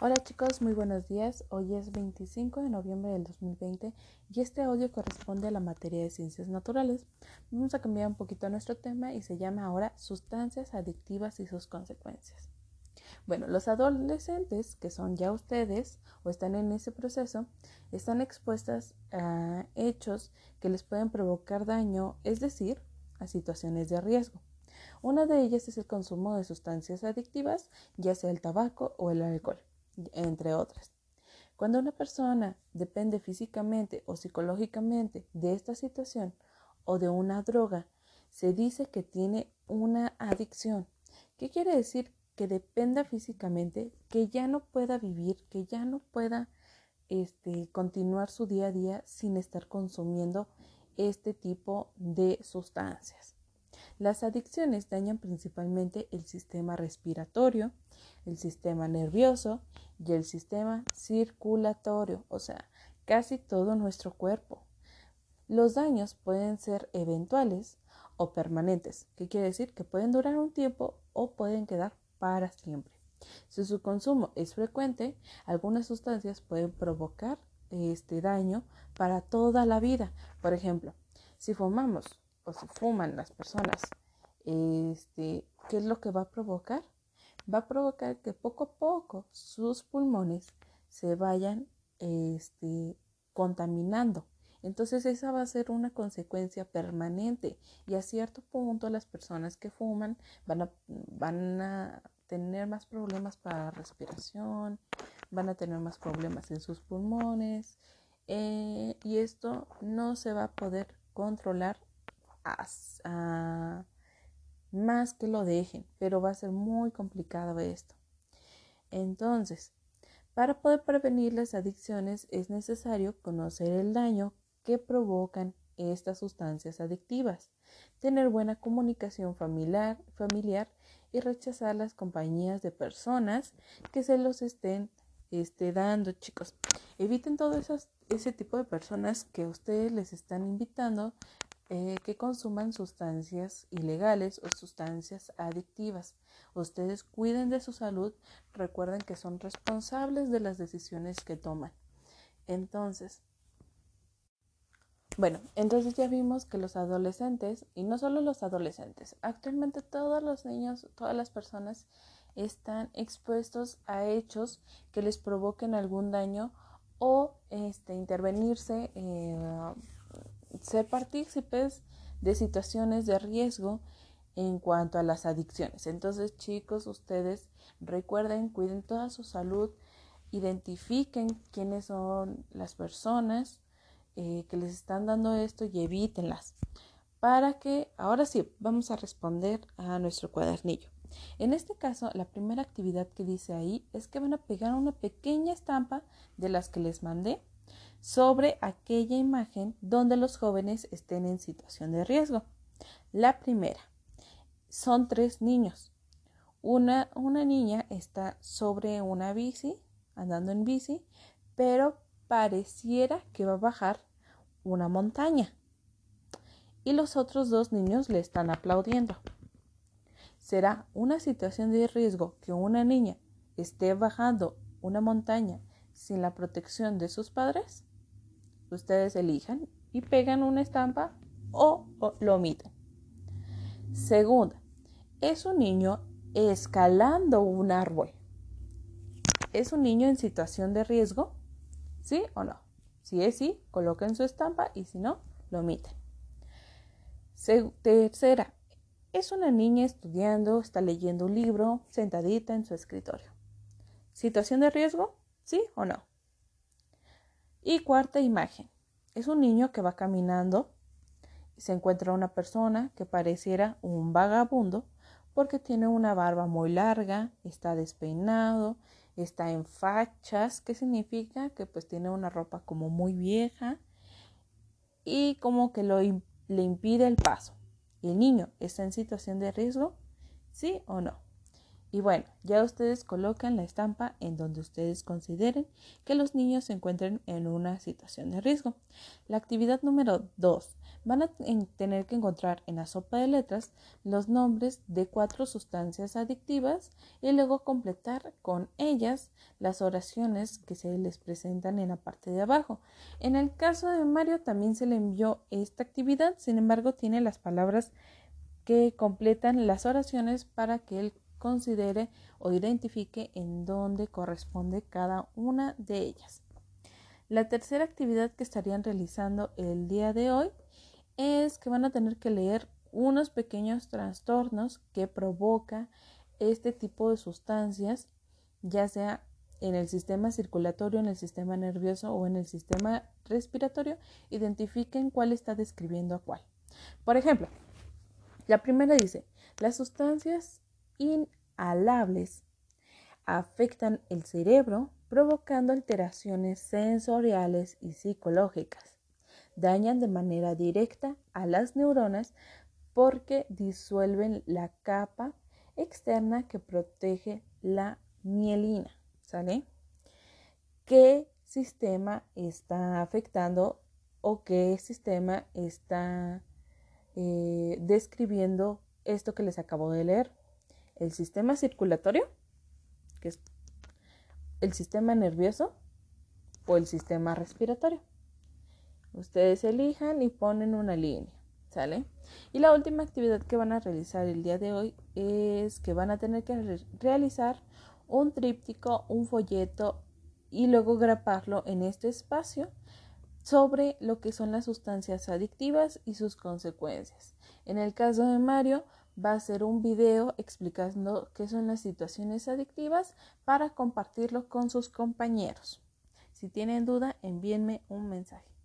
Hola chicos, muy buenos días. Hoy es 25 de noviembre del 2020 y este audio corresponde a la materia de ciencias naturales. Vamos a cambiar un poquito nuestro tema y se llama ahora sustancias adictivas y sus consecuencias. Bueno, los adolescentes, que son ya ustedes o están en ese proceso, están expuestas a hechos que les pueden provocar daño, es decir, a situaciones de riesgo. Una de ellas es el consumo de sustancias adictivas, ya sea el tabaco o el alcohol entre otras. Cuando una persona depende físicamente o psicológicamente de esta situación o de una droga, se dice que tiene una adicción. ¿Qué quiere decir? Que dependa físicamente, que ya no pueda vivir, que ya no pueda este, continuar su día a día sin estar consumiendo este tipo de sustancias. Las adicciones dañan principalmente el sistema respiratorio, el sistema nervioso y el sistema circulatorio, o sea, casi todo nuestro cuerpo. Los daños pueden ser eventuales o permanentes, que quiere decir que pueden durar un tiempo o pueden quedar para siempre. Si su consumo es frecuente, algunas sustancias pueden provocar este daño para toda la vida. Por ejemplo, si fumamos si fuman las personas, este, ¿qué es lo que va a provocar? Va a provocar que poco a poco sus pulmones se vayan este, contaminando. Entonces esa va a ser una consecuencia permanente y a cierto punto las personas que fuman van a, van a tener más problemas para la respiración, van a tener más problemas en sus pulmones eh, y esto no se va a poder controlar más que lo dejen, pero va a ser muy complicado esto. Entonces, para poder prevenir las adicciones es necesario conocer el daño que provocan estas sustancias adictivas, tener buena comunicación familiar, familiar y rechazar las compañías de personas que se los estén este, dando, chicos. Eviten todo ese tipo de personas que ustedes les están invitando eh, que consuman sustancias ilegales o sustancias adictivas. Ustedes cuiden de su salud, recuerden que son responsables de las decisiones que toman. Entonces, bueno, entonces ya vimos que los adolescentes, y no solo los adolescentes, actualmente todos los niños, todas las personas están expuestos a hechos que les provoquen algún daño o este, intervenirse eh, ser partícipes de situaciones de riesgo en cuanto a las adicciones. Entonces, chicos, ustedes recuerden, cuiden toda su salud, identifiquen quiénes son las personas eh, que les están dando esto y evítenlas. Para que, ahora sí, vamos a responder a nuestro cuadernillo. En este caso, la primera actividad que dice ahí es que van a pegar una pequeña estampa de las que les mandé sobre aquella imagen donde los jóvenes estén en situación de riesgo. La primera, son tres niños. Una, una niña está sobre una bici, andando en bici, pero pareciera que va a bajar una montaña. Y los otros dos niños le están aplaudiendo. ¿Será una situación de riesgo que una niña esté bajando una montaña sin la protección de sus padres? Ustedes elijan y pegan una estampa o, lo omiten. Segunda, es un niño escalando un árbol. ¿Es un niño en situación de riesgo? ¿Sí o no? Si es sí, coloquen su estampa y si no, lo omiten. Tercera, es una niña estudiando, está leyendo un libro, sentadita en su escritorio. ¿Situación de riesgo? ¿Sí o no? Y cuarta imagen. Es un niño que va caminando y se encuentra una persona que pareciera un vagabundo porque tiene una barba muy larga, está despeinado, está en fachas, que significa que pues tiene una ropa como muy vieja y como que lo, le impide el paso. ¿El niño está en situación de riesgo? ¿Sí o no? Y bueno, ya ustedes colocan la estampa en donde ustedes consideren que los niños se encuentren en una situación de riesgo. La actividad número 2. Van a tener que encontrar en la sopa de letras los nombres de cuatro sustancias adictivas y luego completar con ellas las oraciones que se les presentan en la parte de abajo. En el caso de Mario también se le envió esta actividad, sin embargo tiene las palabras que completan las oraciones para que él considere o identifique en dónde corresponde cada una de ellas. La tercera actividad que estarían realizando el día de hoy es que van a tener que leer unos pequeños trastornos que provoca este tipo de sustancias, ya sea en el sistema circulatorio, en el sistema nervioso o en el sistema respiratorio, identifiquen cuál está describiendo a cuál. Por ejemplo, la primera dice, las sustancias inhalables afectan el cerebro provocando alteraciones sensoriales y psicológicas. Dañan de manera directa a las neuronas porque disuelven la capa externa que protege la mielina. ¿Sale? ¿Qué sistema está afectando o qué sistema está eh, describiendo esto que les acabo de leer? El sistema circulatorio, que es el sistema nervioso o el sistema respiratorio. Ustedes elijan y ponen una línea, ¿sale? Y la última actividad que van a realizar el día de hoy es que van a tener que realizar un tríptico, un folleto y luego graparlo en este espacio sobre lo que son las sustancias adictivas y sus consecuencias. En el caso de Mario, va a ser un video explicando qué son las situaciones adictivas para compartirlo con sus compañeros. Si tienen duda, envíenme un mensaje.